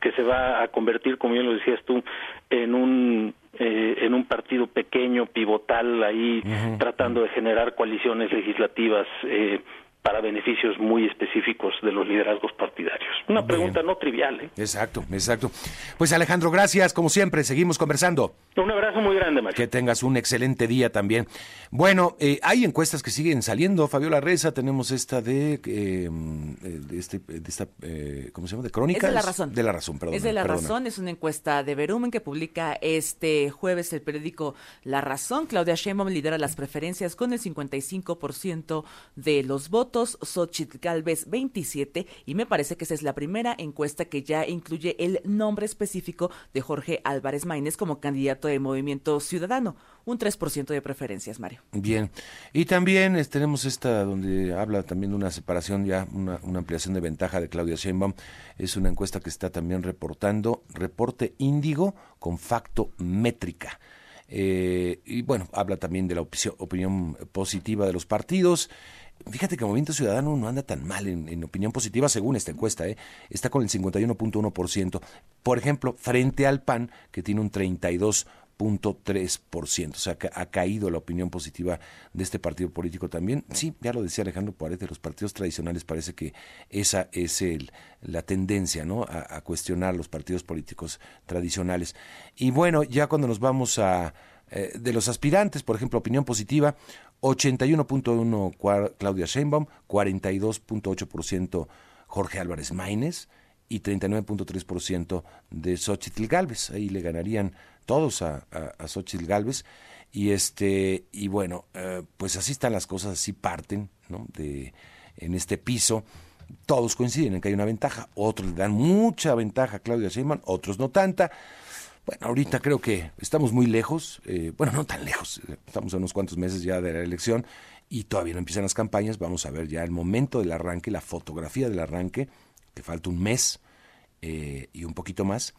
que se va a convertir, como bien lo decías tú, en un eh, en un partido pequeño, pivotal, ahí tratando de generar coaliciones legislativas eh, para beneficios muy específicos de los liderazgos partidarios. Una pregunta no trivial. ¿eh? Exacto, exacto. Pues Alejandro, gracias, como siempre, seguimos conversando. Un abrazo muy grande, Mario. Que tengas un excelente día también. Bueno, eh, hay encuestas que siguen saliendo. Fabiola Reza, tenemos esta de, eh, de, este, de esta, eh, ¿cómo se llama? De crónicas. Es de la razón. De la razón, perdón. Es de la razón, es una encuesta de Verumen que publica este jueves el periódico La Razón. Claudia Sheinbaum lidera las preferencias con el 55% de los votos votos, Xochitl Galvez 27, y me parece que esa es la primera encuesta que ya incluye el nombre específico de Jorge Álvarez Maínez como candidato de Movimiento Ciudadano, un 3% de preferencias, Mario. Bien, y también tenemos esta donde habla también de una separación, ya una, ampliación de ventaja de Claudia Sheinbaum, es una encuesta que está también reportando, reporte índigo con facto métrica. Eh, y bueno, habla también de la opinión positiva de los partidos. Fíjate que Movimiento Ciudadano no anda tan mal en, opinión positiva según esta encuesta, ¿eh? está con el 51.1%, por ejemplo, frente al PAN, que tiene un 32.3%, o sea, ha caído la opinión positiva de este partido político también. Sí, ya lo decía Alejandro Párez, de los partidos tradicionales parece que esa es el, la tendencia, ¿no? A, a cuestionar los partidos políticos tradicionales. Y bueno, ya cuando nos vamos a eh, de los aspirantes, por ejemplo, opinión positiva, 81.1 Claudia Sheinbaum, 42.8% Jorge Álvarez Maínez y 39.3% de Xochitl Galvez. Ahí le ganarían todos a, a, Xochitl Galvez. Y este, y bueno, eh, pues así están las cosas, así parten, ¿no? De, en este piso. Todos coinciden en que hay una ventaja, otros le dan mucha ventaja a Claudia Sheinbaum, otros no tanta. Bueno, ahorita creo que estamos muy lejos, eh, bueno, no tan lejos, estamos a unos cuantos meses ya de la elección y todavía no empiezan las campañas, vamos a ver ya el momento del arranque, la fotografía del arranque, que falta un mes eh, y un poquito más,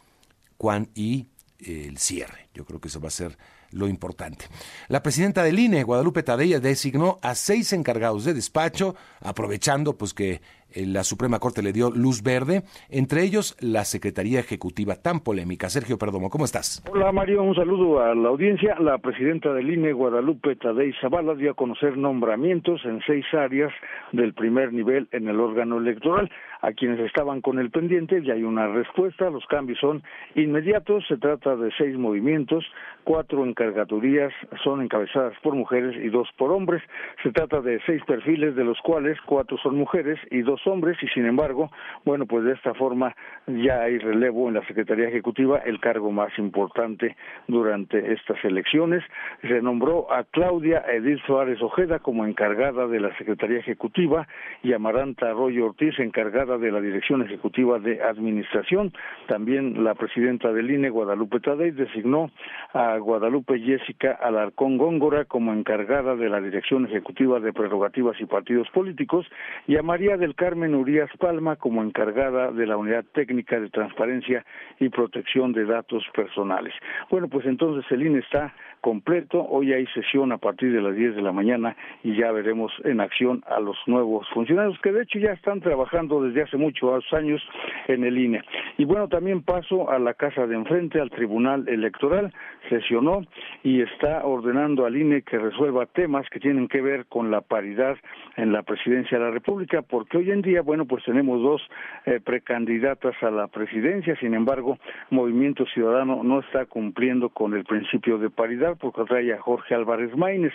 cuán, y eh, el cierre. Yo creo que eso va a ser lo importante. La presidenta del INE, Guadalupe Tadella, designó a seis encargados de despacho, aprovechando pues que eh, la Suprema Corte le dio luz verde, entre ellos la Secretaría Ejecutiva tan polémica. Sergio Perdomo, ¿cómo estás? Hola Mario, un saludo a la audiencia. La presidenta del INE, Guadalupe Tadei Zavala, dio a conocer nombramientos en seis áreas del primer nivel en el órgano electoral. A quienes estaban con el pendiente ya hay una respuesta, los cambios son inmediatos, se trata de seis movimientos, cuatro encargaturías son encabezadas por mujeres y dos por hombres. Se trata de seis perfiles, de los cuales cuatro son mujeres y dos hombres, y sin embargo, bueno, pues de esta forma ya hay relevo en la Secretaría Ejecutiva, el cargo más importante durante estas elecciones. Se nombró a Claudia Edith Suárez Ojeda como encargada de la Secretaría Ejecutiva y a Maranta Arroyo Ortiz encargada de la Dirección Ejecutiva de Administración. También la presidenta del INE, Guadalupe Tadei, designó a Guadalupe Jessica Alarcón Góngora como encargada de la Dirección Ejecutiva de Prerrogativas y Partidos Políticos y a María del Carmen Urias Palma como encargada de la Unidad Técnica de Transparencia y Protección de Datos Personales. Bueno, pues entonces el INE está completo. Hoy hay sesión a partir de las 10 de la mañana y ya veremos en acción a los nuevos funcionarios que de hecho ya están trabajando desde hace muchos años en el INE. Y bueno, también paso a la casa de enfrente, al Tribunal Electoral, sesionó y está ordenando al INE que resuelva temas que tienen que ver con la paridad en la presidencia de la República, porque hoy en día, bueno, pues tenemos dos eh, precandidatas a la presidencia, sin embargo, Movimiento Ciudadano no está cumpliendo con el principio de paridad porque trae a Jorge Álvarez Maínez.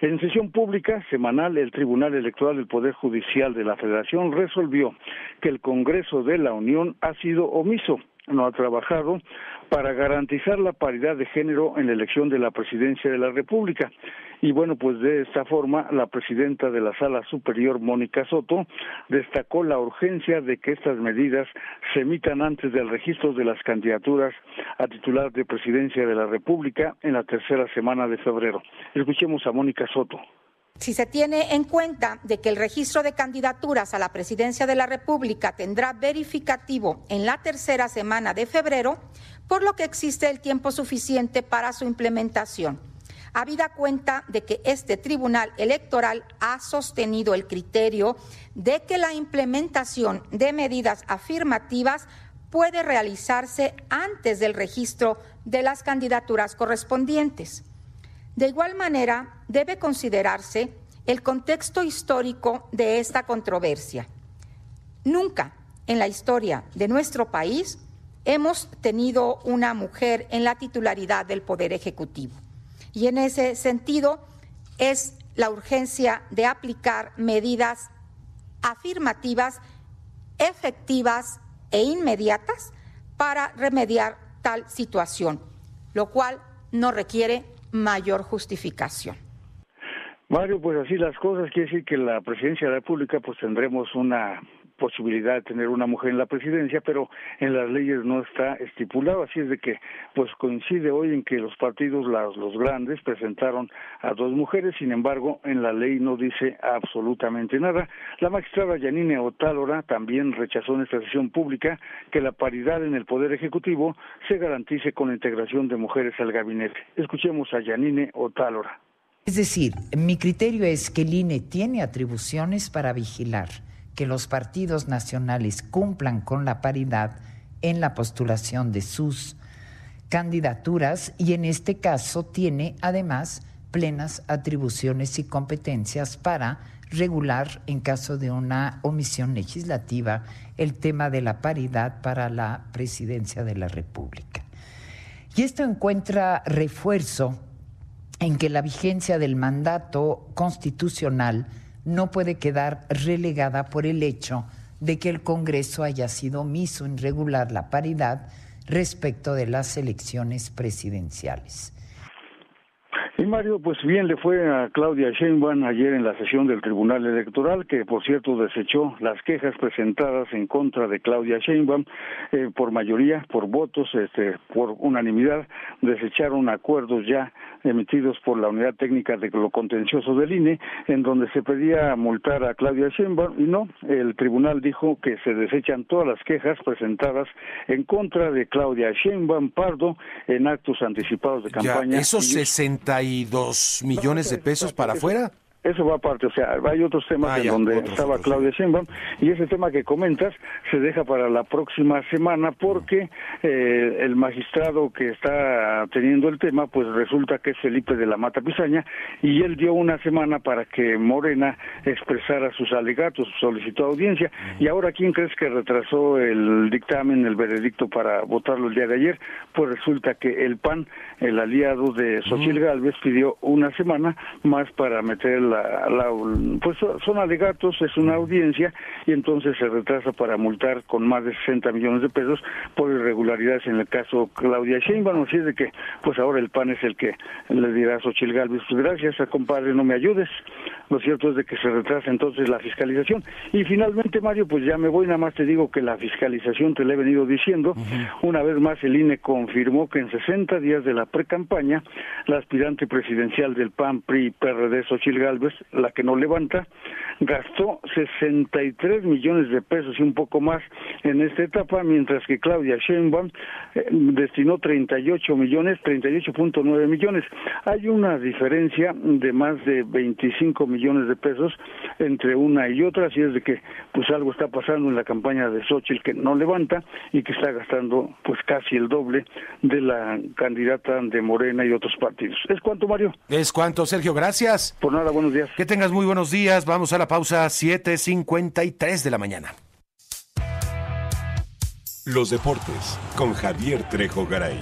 En sesión pública semanal, el Tribunal Electoral del Poder Judicial de la Federación resolvió que el Congreso de la Unión ha sido omiso no ha trabajado para garantizar la paridad de género en la elección de la presidencia de la República. Y bueno, pues de esta forma, la presidenta de la Sala Superior, Mónica Soto, destacó la urgencia de que estas medidas se emitan antes del registro de las candidaturas a titular de presidencia de la República en la tercera semana de febrero. Escuchemos a Mónica Soto. Si se tiene en cuenta de que el registro de candidaturas a la presidencia de la República tendrá verificativo en la tercera semana de febrero, por lo que existe el tiempo suficiente para su implementación. Habida cuenta de que este Tribunal Electoral ha sostenido el criterio de que la implementación de medidas afirmativas puede realizarse antes del registro de las candidaturas correspondientes. De igual manera, debe considerarse el contexto histórico de esta controversia. Nunca en la historia de nuestro país hemos tenido una mujer en la titularidad del Poder Ejecutivo. Y en ese sentido es la urgencia de aplicar medidas afirmativas, efectivas e inmediatas para remediar tal situación, lo cual no requiere mayor justificación. Mario, pues así las cosas, quiere decir que la presidencia de la República pues tendremos una posibilidad de tener una mujer en la presidencia, pero en las leyes no está estipulado, así es de que pues coincide hoy en que los partidos, los grandes, presentaron a dos mujeres, sin embargo, en la ley no dice absolutamente nada. La magistrada Yanine Otálora también rechazó en esta sesión pública que la paridad en el Poder Ejecutivo se garantice con la integración de mujeres al gabinete. Escuchemos a Yanine Otálora. Es decir, mi criterio es que el INE tiene atribuciones para vigilar que los partidos nacionales cumplan con la paridad en la postulación de sus candidaturas y en este caso tiene además plenas atribuciones y competencias para regular en caso de una omisión legislativa el tema de la paridad para la presidencia de la República. Y esto encuentra refuerzo en que la vigencia del mandato constitucional no puede quedar relegada por el hecho de que el Congreso haya sido omiso en regular la paridad respecto de las elecciones presidenciales. Y Mario, pues bien le fue a Claudia Sheinbaum ayer en la sesión del Tribunal Electoral, que por cierto desechó las quejas presentadas en contra de Claudia Sheinbaum eh, por mayoría, por votos, este, por unanimidad, desecharon acuerdos ya emitidos por la Unidad Técnica de lo Contencioso del INE, en donde se pedía multar a Claudia Sheinbaum y no, el tribunal dijo que se desechan todas las quejas presentadas en contra de Claudia Sheinbaum Pardo en actos anticipados de campaña. Ya, esos 62 millones de pesos para afuera. Eso va aparte, o sea, hay otros temas ah, en donde estaba Claudia Sheinbaum y ese tema que comentas se deja para la próxima semana porque eh, el magistrado que está teniendo el tema pues resulta que es Felipe de la Mata Pizaña y él dio una semana para que Morena expresara sus alegatos, solicitó audiencia y ahora quién crees que retrasó el dictamen, el veredicto para votarlo el día de ayer, pues resulta que el PAN, el aliado de Xochitl Galvez pidió una semana más para meter la, pues son alegatos, es una audiencia y entonces se retrasa para multar con más de 60 millones de pesos por irregularidades en el caso Claudia Sheinbaum, así es de que pues ahora el PAN es el que le dirá a pues gracias, compadre, no me ayudes. Lo cierto es de que se retrasa entonces la fiscalización. Y finalmente, Mario, pues ya me voy, nada más te digo que la fiscalización, te la he venido diciendo, una vez más el INE confirmó que en 60 días de la pre-campaña, la aspirante presidencial del PAN, PRI, PRD, Xochil Gálvez, la que no levanta, gastó 63 millones de pesos y un poco más en esta etapa, mientras que Claudia Sheinbaum eh, destinó 38 millones, 38.9 millones. Hay una diferencia de más de 25 millones de pesos entre una y otra, así es de que pues algo está pasando en la campaña de Xochitl que no levanta y que está gastando pues casi el doble de la candidata de Morena y otros partidos. ¿Es cuánto, Mario? Es cuánto, Sergio, gracias. Por nada, buenos días. Que tengas muy buenos días. Vamos a la pausa 7.53 de la mañana. Los deportes con Javier Trejo Garay.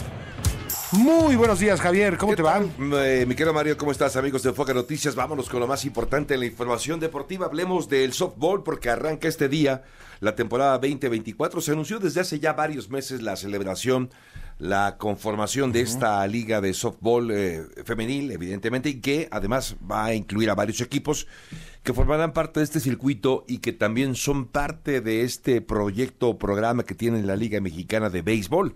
Muy buenos días, Javier. ¿Cómo te va? Eh, mi querido Mario, ¿cómo estás, amigos de Enfoque Noticias? Vámonos con lo más importante en la información deportiva. Hablemos del softball porque arranca este día la temporada 2024. Se anunció desde hace ya varios meses la celebración, la conformación de esta liga de softball eh, femenil, evidentemente, y que además va a incluir a varios equipos que formarán parte de este circuito y que también son parte de este proyecto o programa que tiene la Liga Mexicana de Béisbol.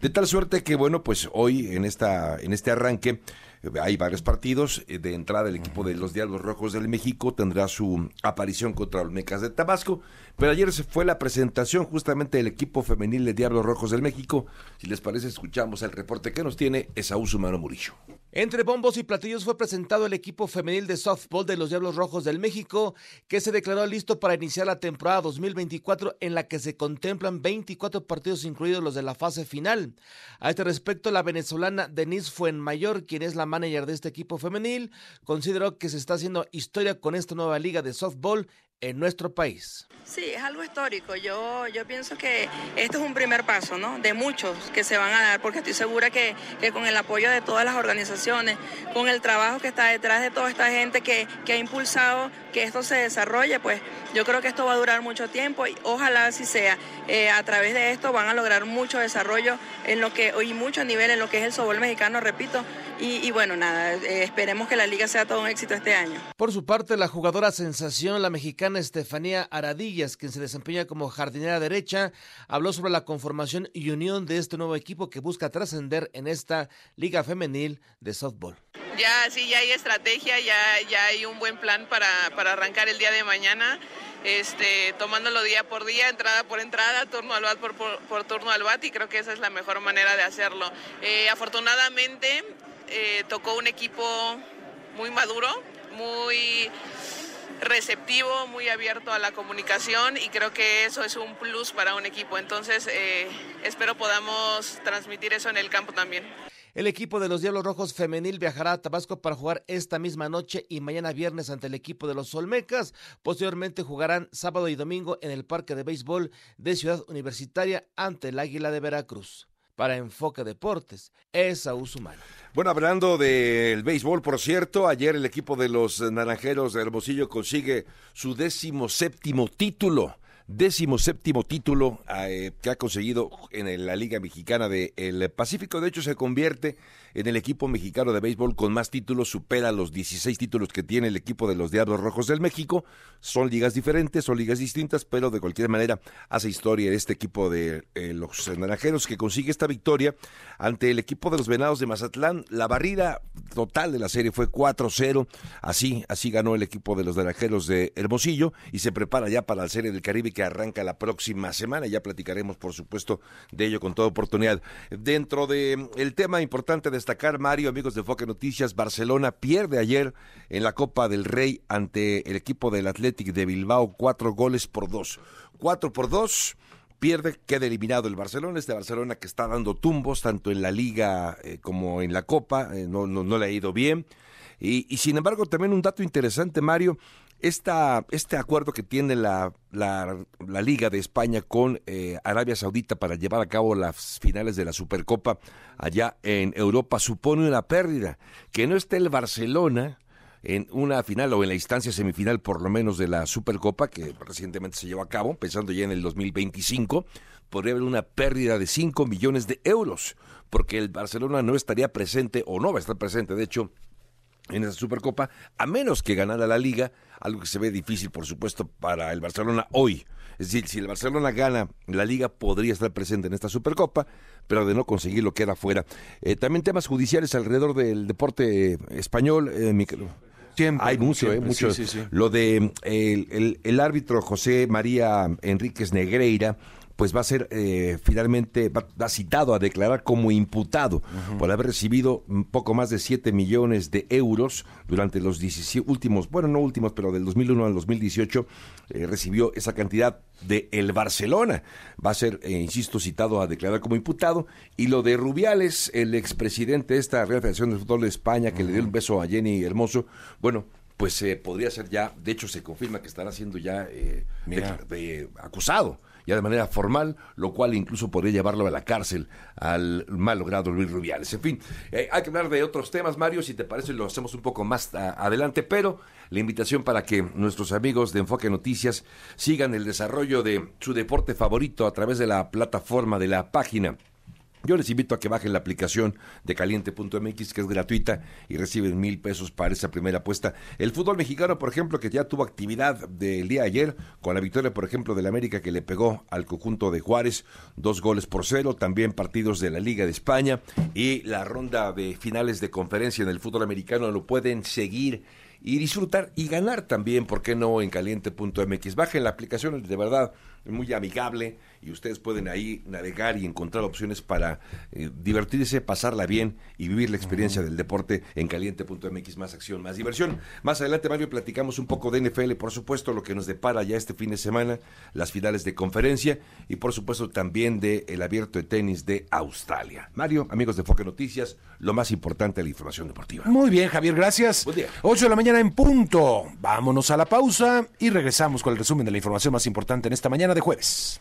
De tal suerte que, bueno, pues hoy en, esta, en este arranque eh, hay varios partidos. Eh, de entrada, el equipo de los Diablos Rojos del México tendrá su aparición contra los Mecas de Tabasco. Pero ayer se fue la presentación justamente del equipo femenil de Diablos Rojos del México. Si les parece, escuchamos el reporte que nos tiene Esaú Sumano Murillo. Entre bombos y platillos fue presentado el equipo femenil de softball de los Diablos Rojos del México, que se declaró listo para iniciar la temporada 2024 en la que se contemplan 24 partidos incluidos los de la fase final. A este respecto, la venezolana Denise Fuenmayor, quien es la manager de este equipo femenil, consideró que se está haciendo historia con esta nueva liga de softball en nuestro país. Sí, es algo histórico. Yo, yo pienso que esto es un primer paso, ¿no? De muchos que se van a dar, porque estoy segura que, que con el apoyo de todas las organizaciones, con el trabajo que está detrás de toda esta gente que, que ha impulsado que esto se desarrolle, pues yo creo que esto va a durar mucho tiempo y ojalá así sea. Eh, a través de esto van a lograr mucho desarrollo en lo que, y mucho nivel en lo que es el sobol mexicano, repito. Y, bueno, nada, eh, esperemos que la liga sea todo un éxito este año. Por su parte, la jugadora sensación, la mexicana Estefanía Aradillas, quien se desempeña como jardinera derecha, habló sobre la conformación y unión de este nuevo equipo que busca trascender en esta liga femenil de softball. Ya, sí, ya hay estrategia, ya, ya hay un buen plan para, para arrancar el día de mañana. Este, tomándolo día por día, entrada por entrada, turno al bat por, por, turno al bat y creo que esa es la mejor manera de hacerlo. Eh, afortunadamente eh, tocó un equipo muy maduro, muy receptivo, muy abierto a la comunicación y creo que eso es un plus para un equipo. Entonces, eh, espero podamos transmitir eso en el campo también. El equipo de los Diablos Rojos Femenil viajará a Tabasco para jugar esta misma noche y mañana viernes ante el equipo de los Olmecas. Posteriormente jugarán sábado y domingo en el Parque de Béisbol de Ciudad Universitaria ante el Águila de Veracruz. Para Enfoque Deportes, es Humano. Bueno, hablando del béisbol, por cierto, ayer el equipo de los Naranjeros de Hermosillo consigue su décimo séptimo título décimo séptimo título eh, que ha conseguido en la Liga Mexicana del Pacífico. De hecho, se convierte en el equipo mexicano de béisbol con más títulos, supera los 16 títulos que tiene el equipo de los Diablos Rojos del México. Son ligas diferentes, son ligas distintas, pero de cualquier manera hace historia este equipo de eh, los Naranjeros que consigue esta victoria ante el equipo de los Venados de Mazatlán. La barrida total de la serie fue 4-0. Así, así ganó el equipo de los Naranjeros de Hermosillo y se prepara ya para la serie del Caribe arranca la próxima semana. Ya platicaremos, por supuesto, de ello con toda oportunidad. Dentro de el tema importante destacar, Mario, amigos de Foque Noticias, Barcelona pierde ayer en la Copa del Rey ante el equipo del Athletic de Bilbao, cuatro goles por dos. Cuatro por dos pierde, queda eliminado el Barcelona, este Barcelona que está dando tumbos tanto en la liga eh, como en la Copa, eh, no, no, le ha ido bien. Y, sin embargo, también un dato interesante, Mario, esta, este acuerdo que tiene la, la, Liga de España con eh, Arabia Saudita para llevar a cabo las finales de la Supercopa allá en Europa supone una pérdida. Que no esté el Barcelona en una final o en la instancia semifinal por lo menos de la Supercopa que recientemente se llevó a cabo, pensando ya en el 2025, podría haber una pérdida de 5 millones de euros, porque el Barcelona no estaría presente o no va a estar presente, de hecho, en esa Supercopa, a menos que ganara la liga, algo que se ve difícil, por supuesto, para el Barcelona hoy. Es decir, si el Barcelona gana la liga, podría estar presente en esta Supercopa, pero de no conseguirlo queda fuera. Eh, también temas judiciales alrededor del deporte español, eh, Hay mucho, eh, mucho. Lo de el, el árbitro José María Enríquez Negreira pues va a ser eh, finalmente, va, citado a declarar como imputado por haber recibido un poco más de 7 millones de euros durante los 17 últimos, bueno, no últimos, pero del 2001 al 2018 eh, recibió esa cantidad de el Barcelona. Va a ser, eh, insisto, citado a declarar como imputado. Y lo de Rubiales, el expresidente de esta Real Federación de Fútbol de España, que le dio un beso a Jenny Hermoso, bueno, pues podría ser ya, de hecho se confirma que estará siendo ya acusado de manera formal, lo cual incluso podría llevarlo a la cárcel al mal logrado Luis Rubiales. En fin, eh, hay que hablar de otros temas, Mario, si te parece lo hacemos un poco más adelante, pero la invitación para que nuestros amigos de Enfoque Noticias sigan el desarrollo de su deporte favorito a través de la plataforma de la página yo les invito a que bajen la aplicación de caliente.mx, que es gratuita y reciben mil pesos para esa primera apuesta. El fútbol mexicano, por ejemplo, que ya tuvo actividad del día ayer, con la victoria, por ejemplo, del América que le pegó al conjunto de Juárez, dos goles por cero, también partidos de la Liga de España y la ronda de finales de conferencia en el fútbol americano lo pueden seguir y disfrutar y ganar también, ¿por qué no? En caliente.mx. Bajen la aplicación, de verdad, muy amigable y ustedes pueden ahí navegar y encontrar opciones para eh, divertirse, pasarla bien y vivir la experiencia del deporte en caliente.mx, más acción, más diversión. Más adelante, Mario, platicamos un poco de NFL, por supuesto, lo que nos depara ya este fin de semana, las finales de conferencia y por supuesto también de el abierto de tenis de Australia. Mario, amigos de Foque Noticias, lo más importante de la información deportiva. Muy bien, Javier, gracias. Buen día. 8 de la mañana en punto. Vámonos a la pausa y regresamos con el resumen de la información más importante en esta mañana de jueves.